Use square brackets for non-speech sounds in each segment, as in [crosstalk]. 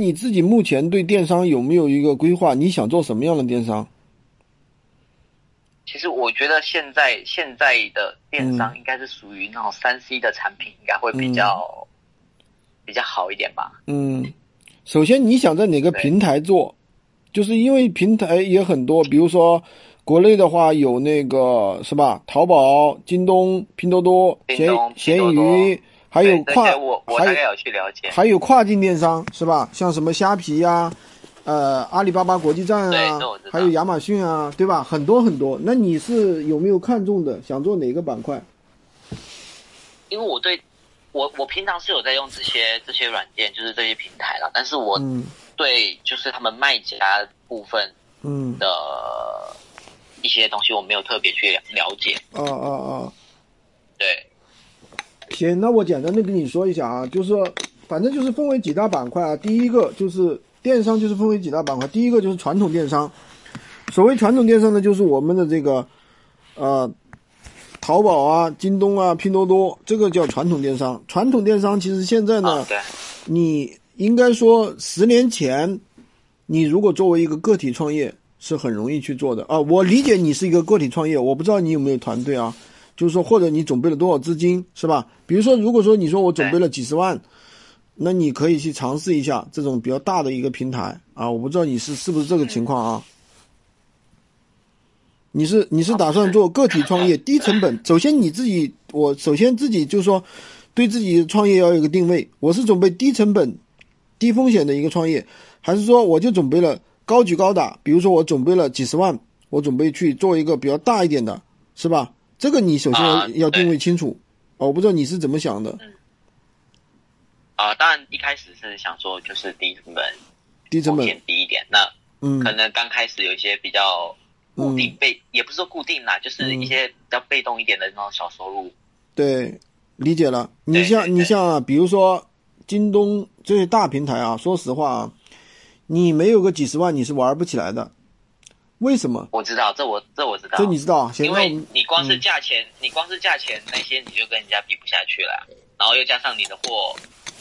你自己目前对电商有没有一个规划？你想做什么样的电商？其实我觉得现在现在的电商应该是属于那种三 C 的产品，应该会比较、比较好一点吧。嗯，首先你想在哪个平台做？就是因为平台也很多，比如说国内的话有那个是吧？淘宝、京东、拼多多、闲闲鱼，还有跨我大概有去了解。还有跨境电商是吧？像什么虾皮呀、呃阿里巴巴国际站啊还有亚马逊啊，对吧？很多很多。那你是有没有看中的？想做哪个板块？因为我对我我平常是有在用这些这些软件，就是这些平台了，但是我嗯对就是他们卖家部分嗯的一些东西，我没有特别去了了解。哦哦哦！对，行，那我简单的跟你说一下啊，就是说，反正就是分为几大板块啊。第一个就是电商，就是分为几大板块。第一个就是传统电商，所谓传统电商呢，就是我们的这个，呃，淘宝啊、京东啊、拼多多，这个叫传统电商。传统电商其实现在呢，啊，你应该说十年前，你如果作为一个个体创业是很容易去做的啊。我理解你是一个个体创业，我不知道你有没有团队啊，就是说或者你准备了多少资金是吧？比如说，如果说你说我准备了几十万，那你可以去尝试一下这种比较大的一个平台啊。我不知道你是是不是这个情况啊？你是你是打算做个体创业，低成本？[laughs] 首先你自己，我首先自己就是说，对自己创业要有一个定位。我是准备低成本、低风险的一个创业，还是说我就准备了高举高打？比如说我准备了几十万，我准备去做一个比较大一点的，是吧？这个你首先要、啊要定位清楚。哦我不知道你是怎么想的，啊、当然一开始是想说就是低成本，低成本，险低一点。那嗯可能刚开始有一些比较固定被，也不是说固定啦，就是一些比较被动一点的那种小收入。对，理解了。你像你像啊，比如说京东这些大平台啊，说实话啊，你没有个几十万你是玩不起来的。为什么？我知道，这我这我知道，这你知道因为你光是嗯价钱，你光是价钱那些你就跟人家比不下去了，然后又加上你的货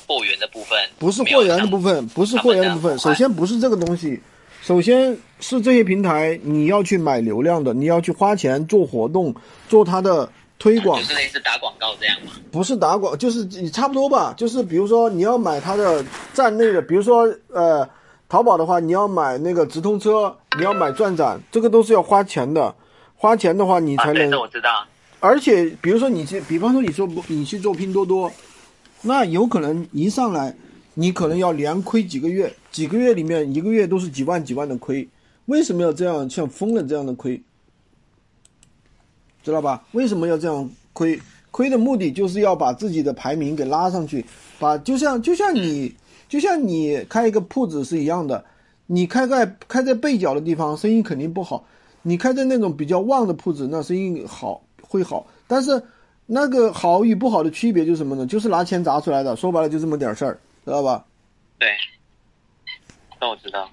货源的部分，不是货源的部分，不是货源的部分。首先不是这个东西，首先是这些平台你要去买流量的，你要去花钱做活动，做它的推广就，是类似打广告这样嘛。不是打广，就是你差不多吧。就是比如说你要买它的站内的，比如说呃，淘宝的话，你要买那个直通车，你要买转展，这个都是要花钱的。花钱的话，你才能这我知道。而且，比如说你去，比方说你说不，你去做拼多多，那有可能一上来，你可能要连亏几个月，几个月里面一个月都是几万几万的亏。为什么要这样像疯了这样的亏？知道吧？为什么要这样亏？亏的目的就是要把自己的排名给拉上去，把就像就像你就像你开一个铺子是一样的，你开在开在背角的地方，生意肯定不好。你开在那种比较旺的铺子，那生意好会好，但是那个好与不好的区别就是什么呢？就是拿钱砸出来的，说白了就这么点事儿，知道吧？对，那我知道。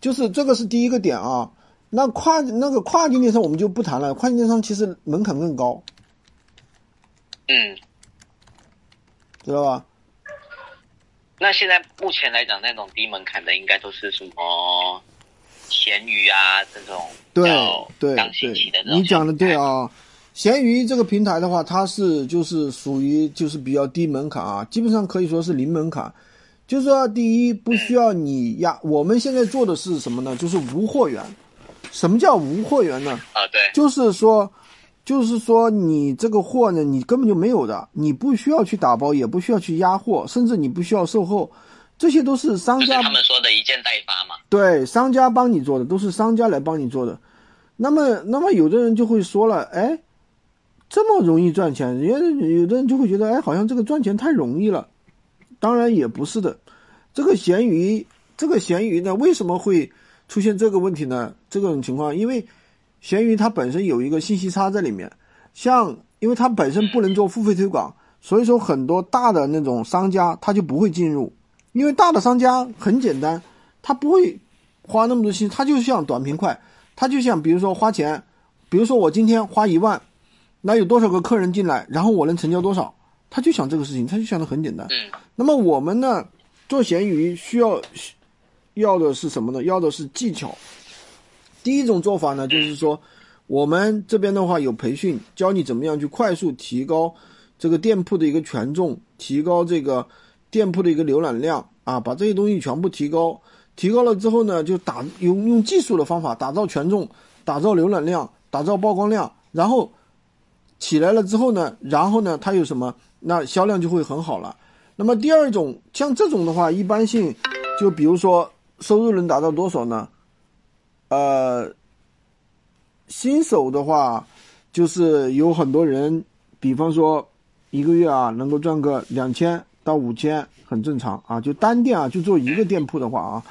就是这个是第一个点啊。那跨那个跨境电商我们就不谈了，跨境电商其实门槛更高，嗯，知道吧？那现在目前来讲，那种低门槛的应该都是什么闲鱼啊这种对对对，你讲的对。啊。闲鱼这个平台的话，它是就是属于就是比较低门槛啊，基本上可以说是零门槛。就是说，第一不需要你压，我们现在做的是什么呢？就是无货源。什么叫无货源呢？啊，对，就是说，就是说你这个货呢，你根本就没有的，你不需要去打包，也不需要去压货，甚至你不需要售后，这些都是商家是他们说的一件代发嘛。对商家帮你做的，都是商家来帮你做的。那么，那么有的人就会说了，哎，这么容易赚钱，人家有的人就会觉得，哎，好像这个赚钱太容易了。当然也不是的，这个闲鱼，这个闲鱼呢，为什么会出现这个问题呢？这种情况，因为闲鱼它本身有一个信息差在里面，像因为它本身不能做付费推广，所以说很多大的那种商家他就不会进入，因为大的商家很简单，他不会花那么多心，他就像短平快，他就像比如说花钱，比如说我今天花一万，那有多少个客人进来，然后我能成交多少，他就想这个事情，他就想的很简单。嗯，那么我们呢，做闲鱼需要要的是什么呢？要的是技巧。第一种做法呢，就是说我们这边的话有培训，教你怎么样去快速提高这个店铺的一个权重，提高这个店铺的一个浏览量啊，把这些东西全部提高。提高了之后呢，就打用用技术的方法打造权重，打造浏览量，打造曝光量，然后起来了之后呢，然后呢，它有什么？那销量就会很好了。那么第二种像这种的话，一般性就比如说收入能达到多少呢？呃，新手的话，就是有很多人，比方说一个月啊能够赚个两千到五千，很正常啊。就单店啊，就做一个店铺的话啊。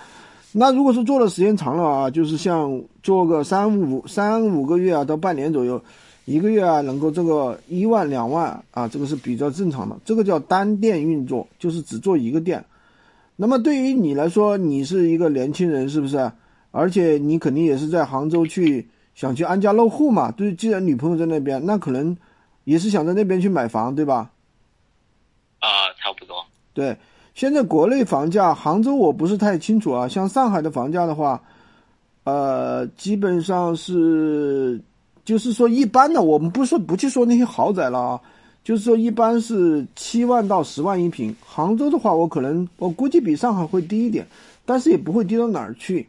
那如果是做的时间长了啊，就是像做个三五三五个月啊，到半年左右，一个月啊能够这个一万两万啊，这个是比较正常的。这个叫单店运作，就是只做一个店。那么对于你来说，你是一个年轻人，是不是？而且你肯定也是在杭州去想去安家落户嘛？对，既然女朋友在那边，那可能也是想在那边去买房，对吧？啊，差不多。对。现在国内房价，杭州我不是太清楚啊。像上海的房价的话，呃，基本上是，就是说一般的，我们不说不去说那些豪宅了啊，就是说一般是七万到十万一平。杭州的话，我可能我估计比上海会低一点，但是也不会低到哪儿去。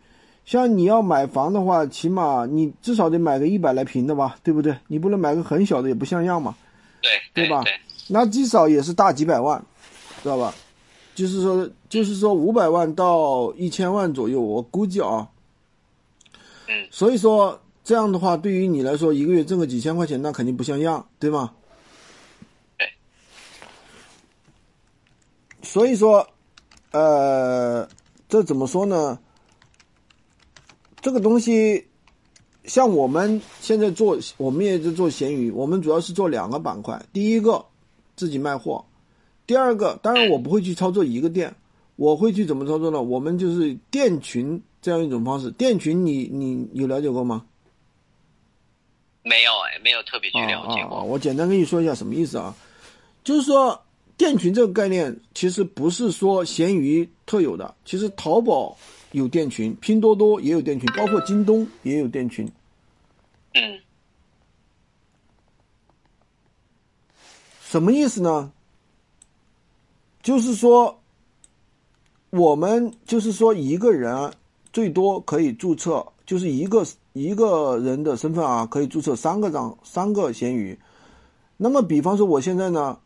像你要买房的话，起码你至少得买个一百来平的吧，对不对？你不能买个很小的，也不像样嘛。对，对吧？那至少也是大几百万，知道吧？就是说，就是说五百万到一千万左右，我估计啊。嗯。所以说这样的话，对于你来说，一个月挣个几千块钱，那肯定不像样，对吗？对。所以说，呃，这怎么说呢？这个东西，像我们现在做，我们也在做闲鱼，我们主要是做两个板块。第一个，自己卖货。第二个，当然我不会去操作一个店，我会去怎么操作呢？我们就是店群这样一种方式。店群，你你有了解过吗？没有哎，没有特别去了解过。我简单跟你说一下什么意思啊？就是说店群这个概念，其实不是说闲鱼特有的，其实淘宝有店群，拼多多也有店群，包括京东也有店群。嗯。什么意思呢？就是说，我们就是说一个人最多可以注册，就是一个一个人的身份啊，可以注册三个账，三个闲鱼。那么，比方说我现在呢，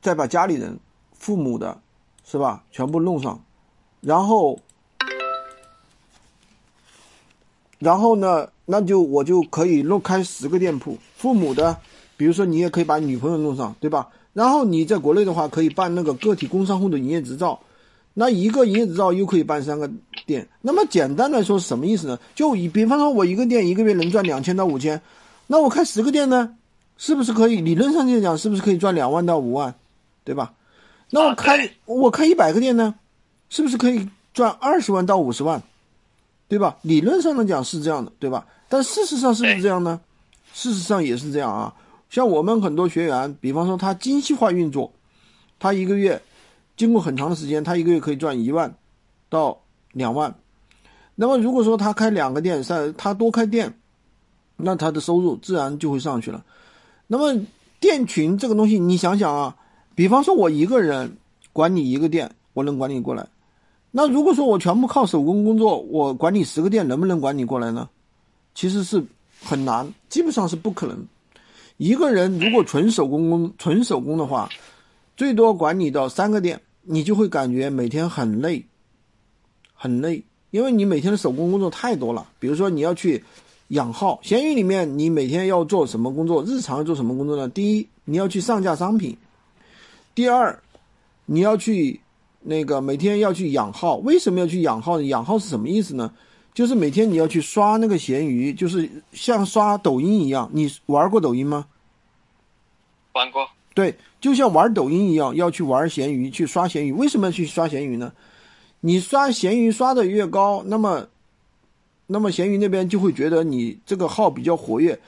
再把家里人、父母的，是吧，全部弄上，然后，然后呢，那就我就可以弄开十个店铺。父母的，比如说你也可以把女朋友弄上，对吧？然后你在国内的话，可以办那个个体工商户的营业执照，那一个营业执照又可以办三个店。那么简单来说是什么意思呢？就以比方说，我一个店一个月能赚两千到五千，那我开十个店呢，是不是可以？理论上就讲，是不是可以赚两万到五万，对吧？那我开我开一百个店呢，是不是可以赚二十万到五十万，对吧？理论上来讲是这样的，对吧？但事实上是不是这样呢？事实上也是这样啊。像我们很多学员，比方说他精细化运作，他一个月经过很长的时间，他一个月可以赚一万到两万。那么如果说他开两个店，三他多开店，那他的收入自然就会上去了。那么店群这个东西，你想想啊，比方说我一个人管理一个店，我能管理过来。那如果说我全部靠手工工作，我管理十个店，能不能管理过来呢？其实是很难，基本上是不可能。一个人如果纯手工工纯手工的话，最多管理到三个店，你就会感觉每天很累，很累，因为你每天的手工工作太多了。比如说你要去养号，闲鱼里面你每天要做什么工作？日常要做什么工作呢？第一，你要去上架商品；第二，你要去那个每天要去养号。为什么要去养号呢？养号是什么意思呢？就是每天你要去刷那个闲鱼，就是像刷抖音一样。你玩过抖音吗？玩过。对，就像玩抖音一样，要去玩闲鱼，去刷闲鱼。为什么要去刷闲鱼呢？你刷闲鱼刷的越高，那么，那么闲鱼那边就会觉得你这个号比较活跃，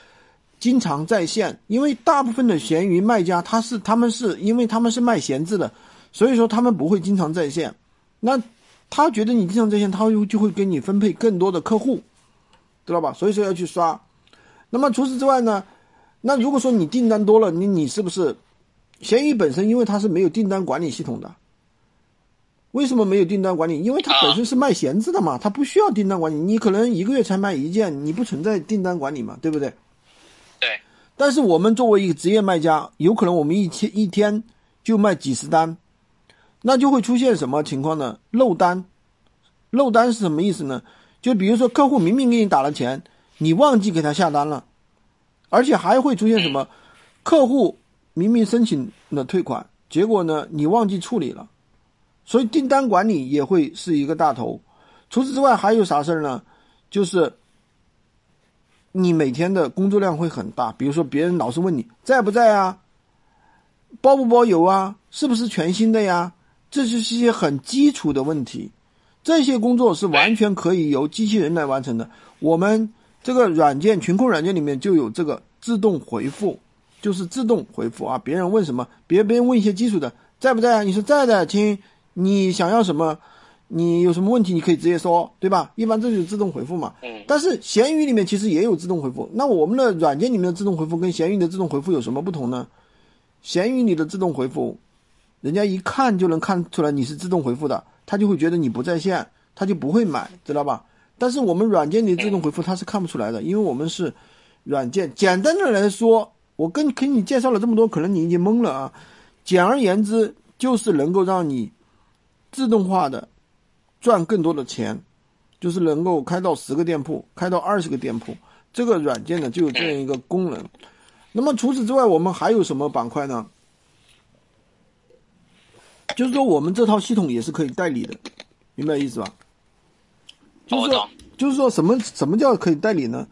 经常在线。因为大部分的闲鱼卖家，他是他们是因为他们是卖闲置的，所以说他们不会经常在线。那他觉得你经常在线，他就就会给你分配更多的客户，知道吧？所以说要去刷。那么除此之外呢？那如果说你订单多了，你你是不是？闲鱼本身因为它是没有订单管理系统的。为什么没有订单管理？因为它本身是卖闲置的嘛，它不需要订单管理。你可能一个月才卖一件，你不存在订单管理嘛，对不对？对。但是我们作为一个职业卖家，有可能我们一天一天就卖几十单，那就会出现什么情况呢？漏单。漏单是什么意思呢？就比如说客户明明给你打了钱，你忘记给他下单了，而且还会出现什么？客户明明申请了退款，结果呢你忘记处理了。所以订单管理也会是一个大头，除此之外还有啥事儿呢？就是你每天的工作量会很大，比如说别人老是问你在不在啊，包不包邮啊，是不是全新的呀？这就是一些很基础的问题，这些工作是完全可以由机器人来完成的。我们这个软件群控软件里面就有这个自动回复，就是自动回复啊。别人问什么，别别人问一些基础的在不在啊？你说在的，亲。你想要什么？你有什么问题，你可以直接说，对吧？一般这就是自动回复嘛。嗯。但是闲鱼里面其实也有自动回复。那我们的软件里面的自动回复跟闲鱼的自动回复有什么不同呢？闲鱼里的自动回复，人家一看就能看出来你是自动回复的，他就会觉得你不在线，他就不会买，知道吧？但是我们软件里自动回复他是看不出来的，因为我们是软件。简单的来说，我跟给你介绍了这么多，可能你已经懵了啊。简而言之，就是能够让你。自动化的赚更多的钱，就是能够开到十个店铺，开到二十个店铺。这个软件呢就有这样一个功能。那么除此之外，我们还有什么板块呢？就是说我们这套系统也是可以代理的，明白意思吧？就是说，就是说什么什么叫可以代理呢？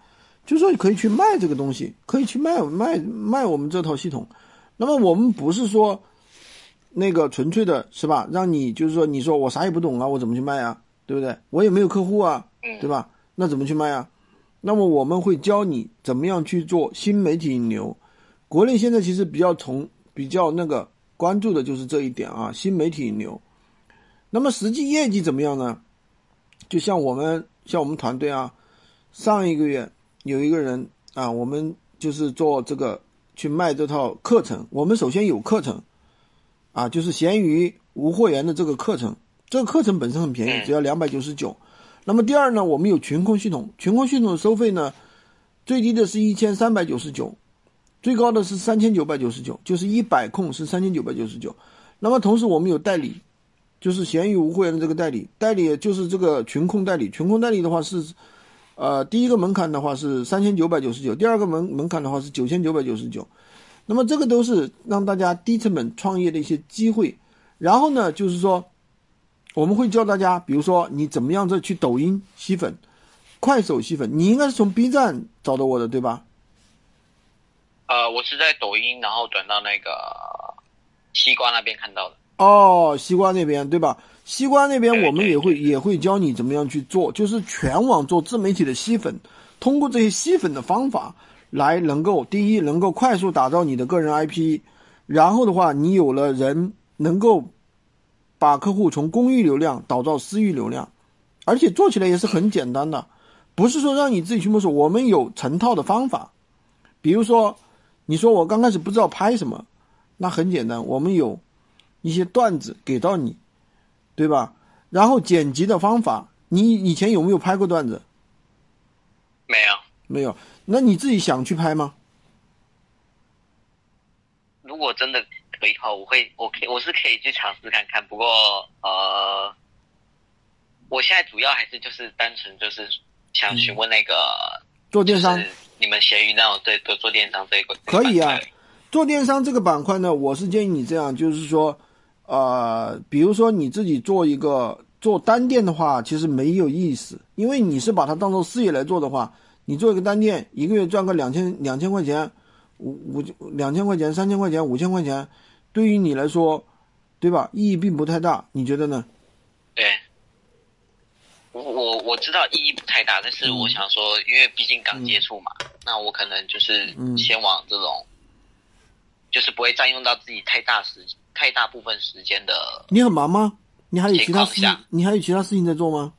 就是说可以去卖这个东西，可以去卖卖卖我们这套系统。那么我们不是说。那个纯粹的是吧？让你就是说，你说我啥也不懂啊，我怎么去卖啊？对不对？我也没有客户啊，对吧？那怎么去卖啊？那么我们会教你怎么样去做新媒体引流。国内现在其实比较从比较那个关注的就是这一点啊，新媒体引流。那么实际业绩怎么样呢？就像我们像我们团队啊，上一个月有一个人啊，我们就是做这个去卖这套课程。我们首先有课程。啊，就是闲鱼无货源的这个课程，这个课程本身很便宜，只要两百九十九。那么第二呢，我们有群控系统，群控系统的收费呢，最低的是一千三百九十九，最高的是三千九百九十九，就是一百控是三千九百九十九。那么同时我们有代理，就是闲鱼无货源的这个代理，代理就是这个群控代理，群控代理的话是，呃，第一个门槛的话是三千九百九十九，第二个门门槛的话是九千九百九十九。那么这个都是让大家低成本创业的一些机会，然后呢，就是说，我们会教大家，比如说你怎么样子去抖音吸粉，快手吸粉，你应该是从 B 站找到我的对吧？呃，我是在抖音，然后转到那个西瓜那边看到的。哦，西瓜那边对吧？西瓜那边我们也会也会教你怎么样去做，就是全网做自媒体的吸粉，通过这些吸粉的方法。来能够第一能够快速打造你的个人 IP，然后的话你有了人能够把客户从公域流量导到私域流量，而且做起来也是很简单的，不是说让你自己去摸索，我们有成套的方法。比如说，你说我刚开始不知道拍什么，那很简单，我们有一些段子给到你，对吧？然后剪辑的方法，你以前有没有拍过段子？没有，没有。那你自己想去拍吗？如果真的可以的话，我会，我可以，我是可以去尝试看看。不过，呃，我现在主要还是就是单纯就是想询问那个做电商，你们闲鱼那种对做做电商这一个可以啊。做电商这个板块呢，我是建议你这样，就是说，呃，比如说你自己做一个做单店的话，其实没有意思，因为你是把它当做事业来做的话。你做一个单店，一个月赚个两千两千块钱，五五两千块钱、三千块钱、五千块钱，对于你来说，对吧？意义并不太大，你觉得呢？对，我知道意义不太大，但是我想说，因为毕竟刚接触嘛，那我可能就是先往这种，就是不会占用到自己太大时太大部分时间的。你很忙吗？你还有其他事情？你还有其他事情在做吗？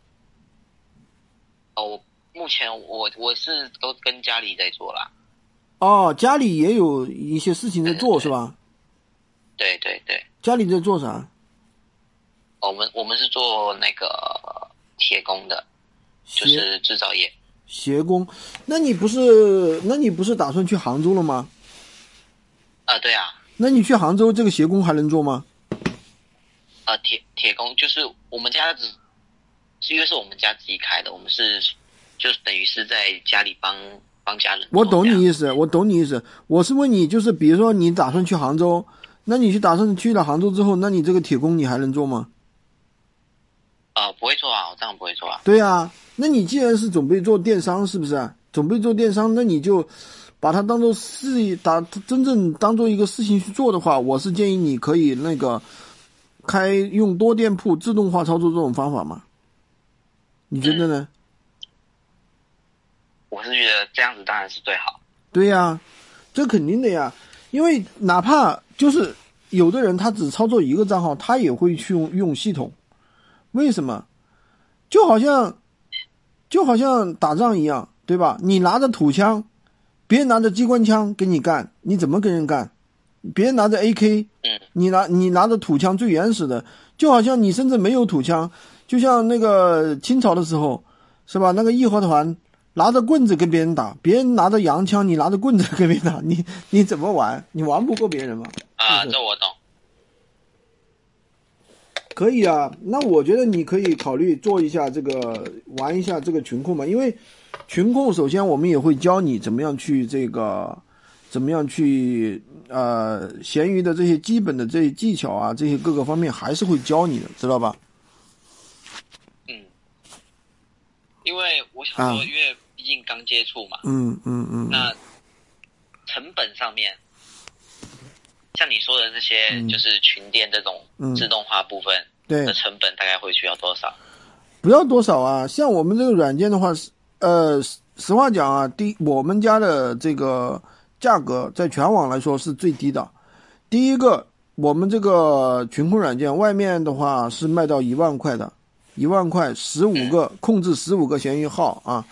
哦，目前我我是都跟家里在做啦。哦，家里也有一些事情在做是吧？对对对，家里在做啥？我们我们是做那个铁工的，就是制造业。鞋工？那你不是那你不是打算去杭州了吗？啊，对啊，那你去杭州这个鞋工还能做吗？呃，铁铁工就是我们家只是因为是我们家自己开的，我们是就是等于是在家里帮帮家人。我懂你意思，我懂你意思。我是问你，就是比如说你打算去杭州，那你去打算去了杭州之后，那你这个铁工你还能做吗？呃，不会做啊，我当然不会做啊。对啊，那你既然是准备做电商，是不是？准备做电商，那你就把它当做事业，打真正当做一个事情去做的话，我是建议你可以那个开用多店铺自动化操作这种方法嘛。你觉得呢？我是觉得这样子当然是最好。对呀、这肯定的呀，因为哪怕就是有的人他只操作一个账号，他也会去用用系统，为什么？就好像就好像打仗一样，对吧？你拿着土枪，别人拿着机关枪跟你干，你怎么跟人干？别人拿着 AK，嗯你拿你拿着土枪最原始的，就好像你甚至没有土枪，就像那个清朝的时候，是吧？那个义和团拿着棍子跟别人打，别人拿着洋枪，你拿着棍子跟别人打，你你怎么玩？你玩不过别人吗？啊，是这我懂。可以啊，那我觉得你可以考虑做一下这个，玩一下这个群控嘛，因为群控首先我们也会教你怎么样去这个，怎么样去呃闲鱼的这些基本的这些技巧啊，这些各个方面还是会教你的，知道吧？嗯，因为我想啊。说，因为毕竟刚接触嘛，嗯嗯嗯，那成本上面，像你说的这些，嗯就是群店这种嗯自动化部分对的，成本大概会需要多少？不要多少啊，像我们这个软件的话，是呃，实实话讲啊，第我们家的这个价格在全网来说是最低的。第一个，我们这个群控软件外面的话是卖到一万块的，一万块十五个控制十五个闲鱼号啊。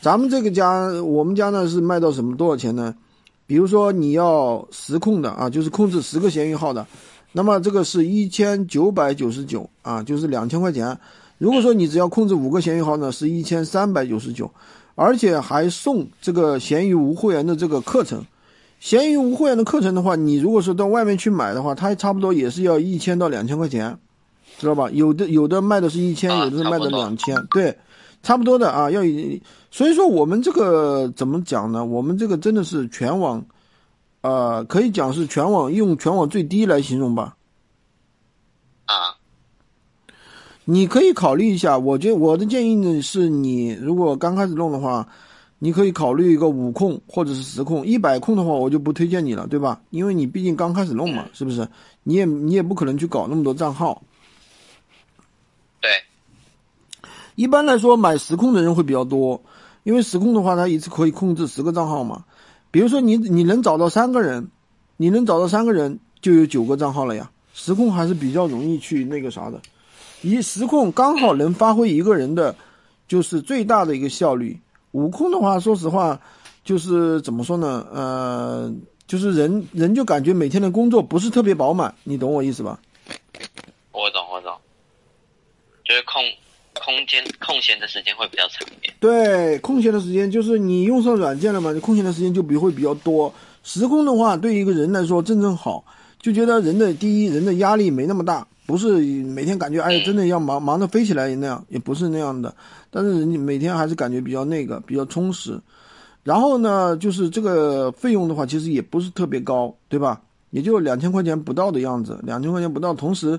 咱们这个家，我们家呢是卖到什么多少钱呢？比如说你要实控的啊，就是控制十个闲鱼号的，那么这个是一千九百九十九啊，就是两千块钱。如果说你只要控制五个闲鱼号呢，是一千三百九十九，而且还送这个闲鱼无会员的这个课程。闲鱼无会员的课程的话，你如果说到外面去买的话，它差不多也是要一千到两千块钱，知道吧？有的有的卖的是一千，啊有的是卖的两千，对，差不多的啊。要以所以说我们这个怎么讲呢？我们这个真的是全网，呃，可以讲是全网用全网最低来形容吧。啊，你可以考虑一下，我觉得我的建议呢是你如果刚开始弄的话，你可以考虑一个五控或者是十控，一百控的话我就不推荐你了，对吧？因为你毕竟刚开始弄嘛，是不是？你也你也不可能去搞那么多账号。对，一般来说，买实控的人会比较多，因为实控的话，它一次可以控制十个账号嘛。比如说你你能找到三个人，你能找到三个人，就有九个账号了呀。实控还是比较容易去那个啥的，一实控刚好能发挥一个人的，就是最大的一个效率。五控的话，说实话，就是怎么说呢？呃，就是人人就感觉每天的工作不是特别饱满，你懂我意思吧？我懂我懂，就是控空间空闲的时间会比较长一点。对，空闲的时间就是你用上软件了嘛，你空闲的时间就比会比较多。时空的话，对一个人来说正正好，就觉得人的第一人的压力没那么大，不是每天感觉哎真的要忙忙得飞起来那样，也不是那样的。但是人家每天还是感觉比较那个比较充实。然后呢，就是这个费用的话，其实也不是特别高，对吧？也就两千块钱不到的样子，两千块钱不到，同时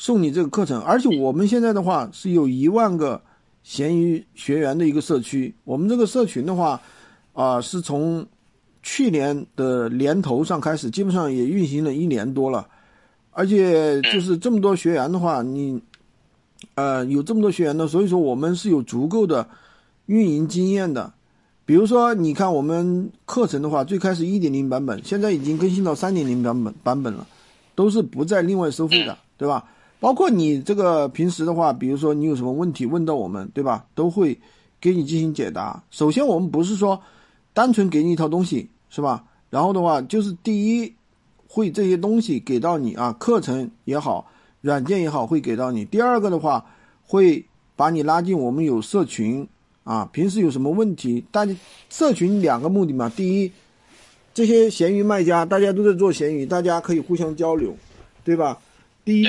送你这个课程，而且我们现在的话是有一万个闲鱼学员的一个社区，我们这个社群的话，啊、是从去年的年头上开始，基本上也运行了一年多了，而且就是这么多学员的话，你，呃，有这么多学员呢，所以说我们是有足够的运营经验的。比如说，你看我们课程的话，最开始一点零版本，现在已经更新到三点零版本版本了，都是不再另外收费的，对吧？包括你这个平时的话，比如说你有什么问题问到我们，对吧？都会给你进行解答。首先，我们不是说单纯给你一套东西，是吧？然后的话，就是第一，会这些东西给到你啊，课程也好，软件也好，会给到你。第二个的话，会把你拉进我们有社群啊，平时有什么问题，大家社群两个目的嘛，第一，这些闲鱼卖家大家都在做闲鱼，大家可以互相交流，对吧？第一。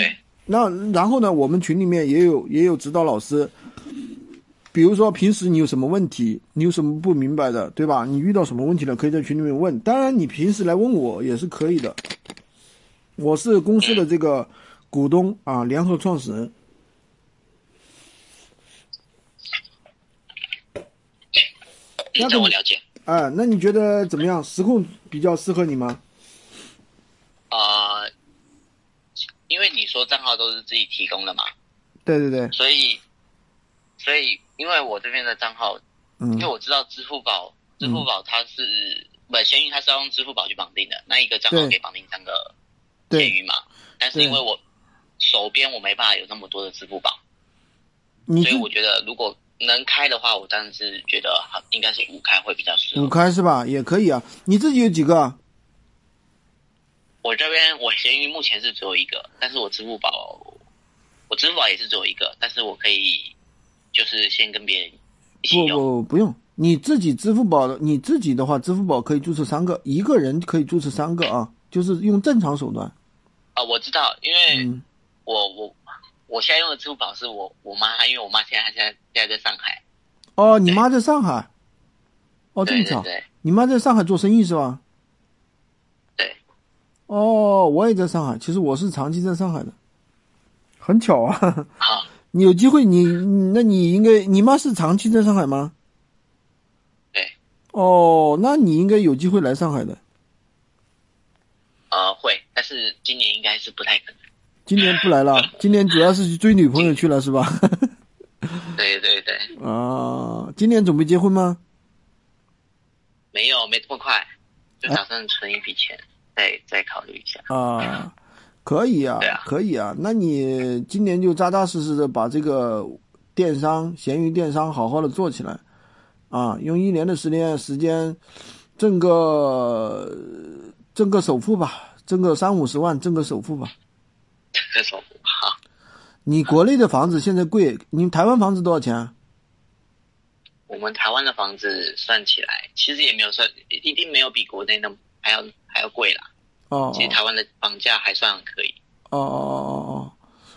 对，那然后呢，我们群里面也有也有指导老师，比如说平时你有什么问题，你有什么不明白的，对吧？你遇到什么问题了，可以在群里面问。当然，你平时来问我也是可以的。我是公司的这个股东啊，联合创始人。嗯，这我了解。哎，那你觉得怎么样？实控比较适合你吗？呃，因为你说账号都是自己提供的嘛，对对对，所以，所以因为我这边的账号，嗯因为我知道支付宝，支付宝它是不闲鱼，它是要用支付宝去绑定的，那一个账号可以绑定三个对闲鱼嘛，但是因为我手边我没办法有那么多的支付宝，所以我觉得如果能开的话，我当然是觉得好，应该是五开会比较适合五。开是吧？也可以啊。你自己有几个啊？我这边我闲鱼目前是只有一个，但是我支付宝，我支付宝也是只有一个，但是我可以就是先跟别人一起不用。不不用，你自己支付宝的，你自己的话，支付宝可以注册三个，一个人可以注册三个啊，就是用正常手段。啊、我知道，因为嗯，我我我现在用的支付宝是我我妈，因为我妈现在她现在现在在上海，哦，你妈在上海，哦，这么巧，你妈在上海做生意是吧？对，哦，我也在上海，其实我是长期在上海的，很巧啊。好，[laughs] 你有机会你，你那你应该，你妈是长期在上海吗？对，哦，那你应该有机会来上海的。呃会，但是今年应该是不太可能。今年不来了，[laughs] 今年主要是去追女朋友去了是吧？[laughs] 对对对，啊，今年准备结婚吗？没有没这么快，就打算存一笔钱，再再考虑一下。啊，可以啊啊，可以啊。那你今年就扎扎实实的把这个电商、闲鱼电商好好的做起来，啊，用一年的时间时间挣个挣个首付吧，挣个三五十万，挣个首付吧。这种好，你国内的房子现在贵，你台湾房子多少钱啊？我们台湾的房子算起来，其实也没有算，一定没有比国内那么还要还要贵啦。哦其实台湾的房价还算可以。哦哦哦哦哦。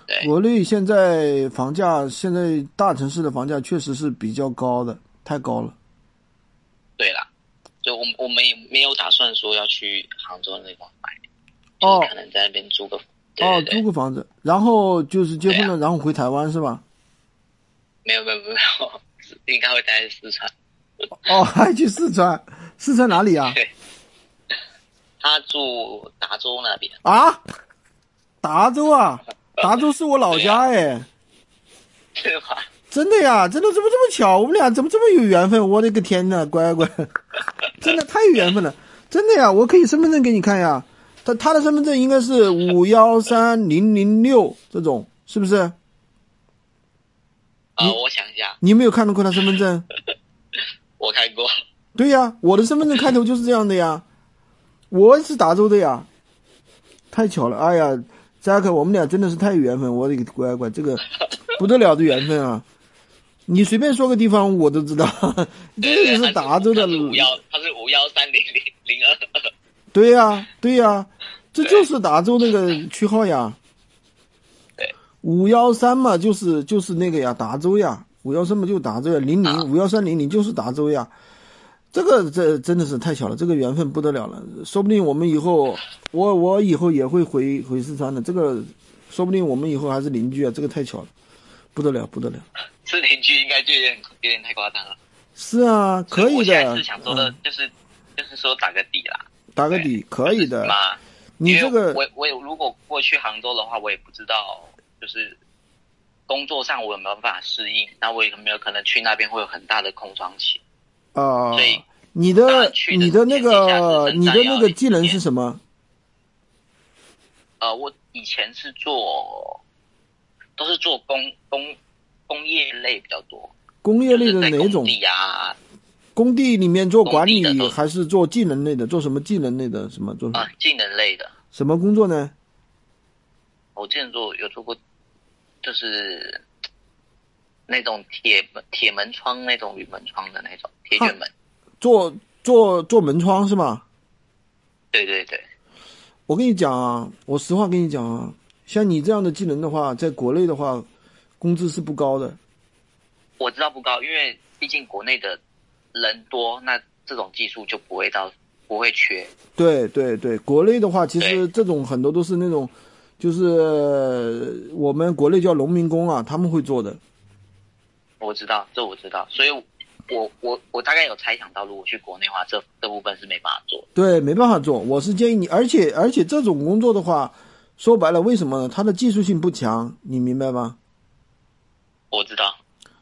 对，国内现在房价，现在大城市的房价确实是比较高的，太高了。对啦，就我我们也没有打算说要去杭州那块买，哦就是可能在那边租个。对哦，对对租个房子，然后就是结婚了，对然后回台湾是吧？没有没有没有，[laughs] 应该会待在四川。哦，还去四川，四川哪里啊？对，他住达州那边。啊，达州啊，[laughs] 达州是我老家哎？[laughs] 真的呀，真的怎么这么巧？我们俩怎么这么有缘分？我的个天呐，乖乖，[laughs] 真的太有缘分了，真的呀，我可以身份证给你看呀。他他的身份证应该是五幺三零零六这种，是不是？呃，我想一下，你有没有看到过他身份证？我看过。对呀，我的身份证开头就是这样的呀，我是达州的呀，太巧了，哎呀，扎克，我们俩真的是太有缘分，我的个乖乖，这个 [laughs] 不得了的缘分啊！你随便说个地方我都知道，[laughs] 这个是达州的五幺，他是五幺三零零零二二。对呀，对呀，这就是达州那个区号呀。对，五幺三嘛，就是就是那个呀，达州呀，五幺三嘛就是达州呀，零零五幺三零零就是达州呀。这个这真的是太巧了，这个缘分不得了了，说不定我们以后，我我以后也会回回四川的，这个说不定我们以后还是邻居啊，这个太巧了，不得了不得了。是邻居应该就有点有点太夸张了。是啊，可以我现在的是想说的嗯，就是就是说打个底啦。打个底可以的。嘛，你这个我我如果过去杭州的话，我也不知道，就是工作上我有没有办法适应，那我有没有可能去那边会有很大的空窗期？啊、你的你的那个你的那个技能是什么？呃，我以前是做，都是做工工工业类比较多，工业类的哪种工？地啊工地里面做管理还是做技能类的？做什么技能类的？什么做什么啊技能类的。什么工作呢？我之前做有做过，就是那种铁门铁门窗那种铝门窗的那种铁卷门。做做做门窗是吗？对对对，我跟你讲啊，我实话跟你讲啊，像你这样的技能的话，在国内的话，工资是不高的。我知道不高，因为毕竟国内的人多，那这种技术就不会到不会缺。对对对，国内的话，其实这种很多都是那种，就是呃我们国内叫农民工啊，他们会做的。我知道，这我知道，所以我我我大概有猜想到，如果去国内的话，这这部分是没办法做。对，没办法做。我是建议你，而且而且这种工作的话，说白了，为什么呢？它的技术性不强，你明白吗？我知道，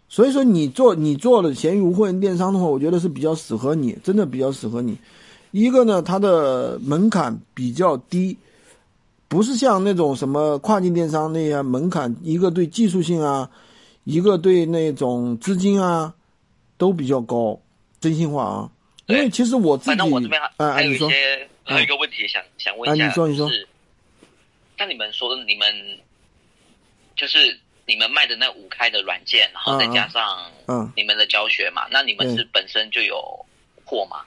所以说你做你做了闲鱼无货源电商的话，我觉得是比较适合你，真的比较适合你。一个呢，它的门槛比较低，不是像那种什么跨境电商那样门槛，一个对技术性啊，一个对那种资金啊，都比较高。真心话啊，因为其实我自己，反正我这边还、有一些还有一个问题想、想问一下，哎你说你说就是像你们说的，你们就是你们卖的那五开的软件，然后再加上嗯，你们的教学嘛，那你们是本身就有货吗？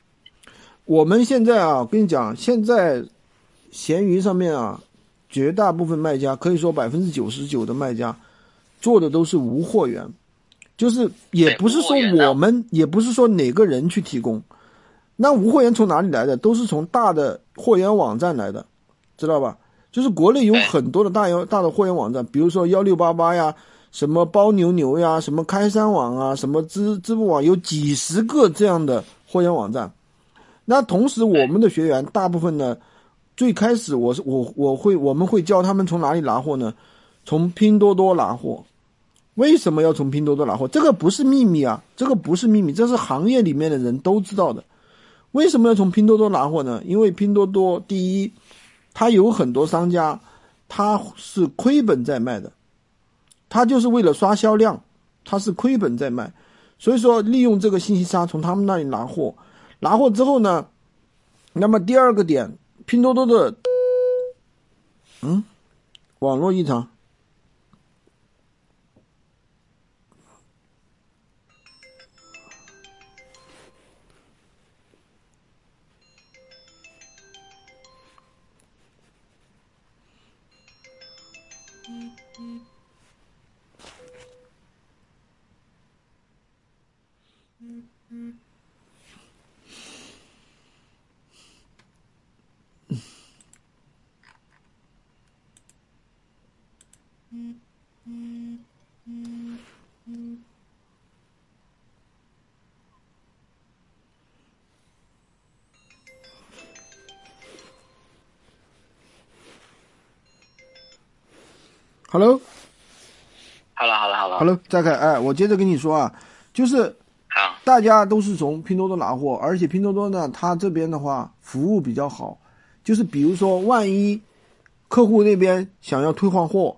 我们现在啊，我跟你讲，现在闲鱼上面啊，绝大部分卖家可以说百分之九十九的卖家做的都是无货源，就是也不是说我们，也不是说哪个人去提供，那无货源从哪里来的？都是从大的货源网站来的，知道吧？就是国内有很多的大有大的货源网站，比如说幺六八八呀，什么包牛牛呀，什么开山网啊，什么支支付网，有几十个这样的货源网站。那同时，我们的学员大部分呢，最开始我是我我会我们会教他们从哪里拿货呢？从拼多多拿货。为什么要从拼多多拿货？这个不是秘密啊，这个不是秘密，这是行业里面的人都知道的。为什么要从拼多多拿货呢？因为拼多多第一，它有很多商家，他是亏本在卖的，他就是为了刷销量，他是亏本在卖，所以说利用这个信息差从他们那里拿货，拿货之后呢，那么第二个点，拼多多的，嗯，网络异常。Mm-hmm. Hello，Hello，好了好了好了，再开，哎，我接着跟你说啊，就是好，大家都是从拼多多拿货，而且拼多多呢，它这边的话服务比较好，就是比如说万一客户那边想要退换货，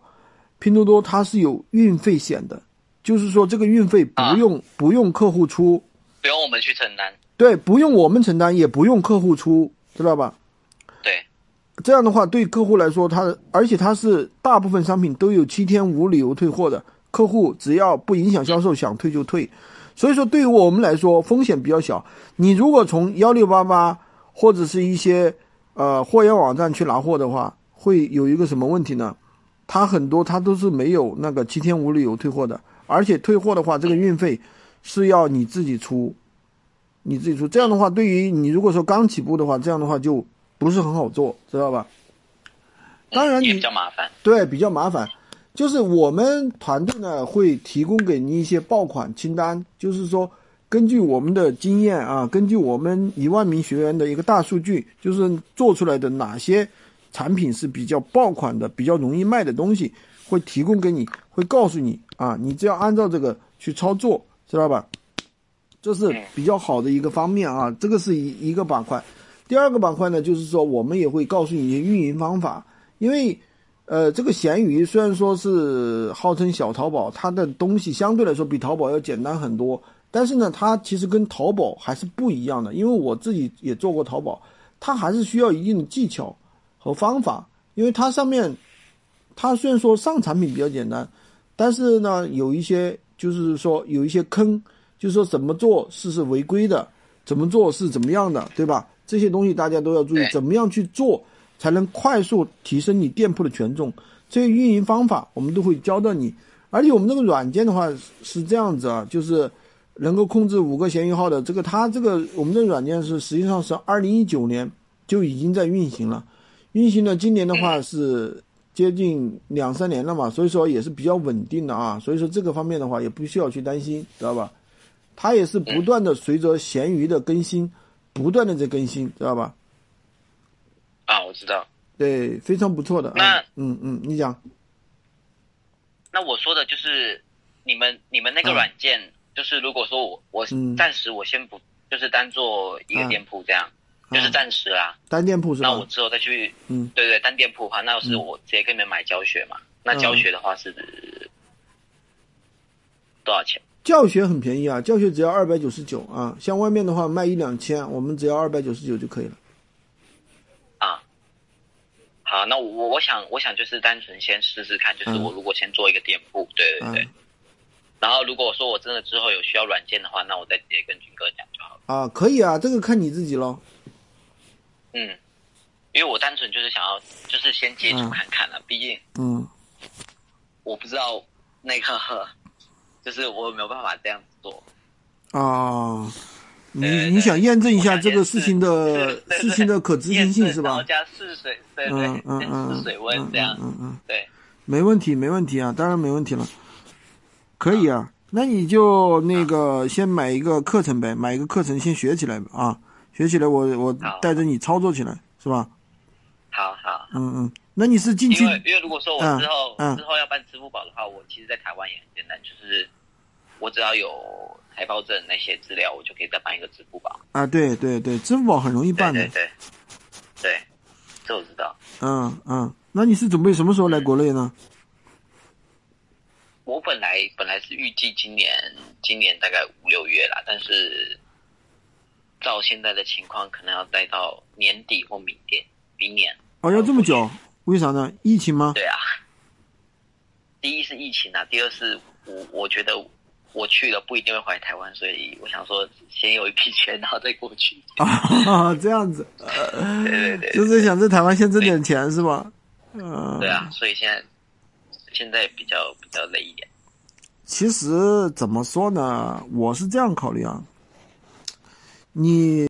拼多多它是有运费险的，就是说这个运费不用、不用客户出，不用我们去承担。对，不用我们承担，也不用客户出，知道吧？这样的话，对客户来说，它而且它是大部分商品都有七天无理由退货的，客户只要不影响销售，想退就退。所以说，对于我们来说，风险比较小。你如果从幺六八八或者是一些呃货源网站去拿货的话，会有一个什么问题呢？它很多它都是没有那个七天无理由退货的，而且退货的话，这个运费是要你自己出，你自己出。这样的话，对于你如果说刚起步的话，这样的话就不是很好做，知道吧？当然也你比较麻烦。对，比较麻烦。就是我们团队呢会提供给你一些爆款清单，就是说根据我们的经验啊，根据我们一万名学员的一个大数据，就是做出来的哪些产品是比较爆款的、比较容易卖的东西，会提供给你，会告诉你啊，你只要按照这个去操作，知道吧？这是比较好的一个方面啊，这个是一一个板块。第二个板块呢，就是说我们也会告诉你一些运营方法，因为呃，这个闲鱼虽然说是号称小淘宝，它的东西相对来说比淘宝要简单很多，但是呢，它其实跟淘宝还是不一样的。因为我自己也做过淘宝，它还是需要一定的技巧和方法，因为它上面，它虽然说上产品比较简单，但是呢，有一些就是说有一些坑，就是说怎么做是是违规的，怎么做是怎么样的，对吧？这些东西大家都要注意，怎么样去做才能快速提升你店铺的权重？这些运营方法我们都会教到你。而且我们这个软件的话是是这样子啊，就是能够控制五个闲鱼号的这个，它这个我们这个软件是实际上是二零一九年就已经在运行了，运行了今年的话是接近两三年了嘛，所以说也是比较稳定的啊，所以说这个方面的话也不需要去担心，知道吧？它也是不断的随着闲鱼的更新，不断的在更新，知道吧？啊，我知道。对，非常不错的啊那。嗯嗯，你讲。那我说的就是你们你们那个嗯软件，就是如果说我我嗯暂时我先不就是当做一个啊店铺这样，就是暂时啦。单店铺是吧？那我之后再去，嗯对对，单店铺的话，那是嗯我直接跟你们买教学嘛。那嗯教学的话是多少钱？教学很便宜啊，教学只要二百九十九啊，像外面的话卖一两千，我们只要二百九十九就可以了。啊，好，那我我我想我想就是单纯先试试看，就是嗯我如果先做一个店铺，对对对，嗯然后如果说我真的之后有需要软件的话，那我再直接跟军哥讲就好了。啊，可以啊，这个看你自己咯。嗯，因为我单纯就是想要就是先接触嗯看看了，毕竟嗯我不知道那个就是我没有办法这样子做。啊，你你想验证一下这个事情的事情的可执行性是吧然后？加试水，对对，嗯嗯嗯试水温这样，嗯嗯嗯，对。没问题没问题啊，当然没问题了，可以啊。那你就那个先买一个课程呗，买一个课程先学起来啊，学起来我我带着你操作起来是吧？好好，嗯嗯，那你是进去因为因为如果说我嗯之后、嗯之后要办支付宝的话，我其实，在台湾也很简单，就是我只要有台胞证那些资料，我就可以再办一个支付宝。啊？对对对，支付宝很容易办的对。对对，对，这我知道。嗯嗯，那你是准备什么时候来国内呢？我本来本来是预计今年今年大概五六月啦，但是照现在的情况，可能要待到年底或明年明年。哦，要这么久？为啥呢？疫情吗？对啊，第一是疫情啊，第二是我我觉得我去了不一定会回来台湾，所以我想说先有一笔钱，然后再过去。[laughs] 啊，这样子，对对对，就是想在台湾先挣点钱是吧？嗯，对啊，所以现在现在比较比较累一点。其实怎么说呢？我是这样考虑啊，你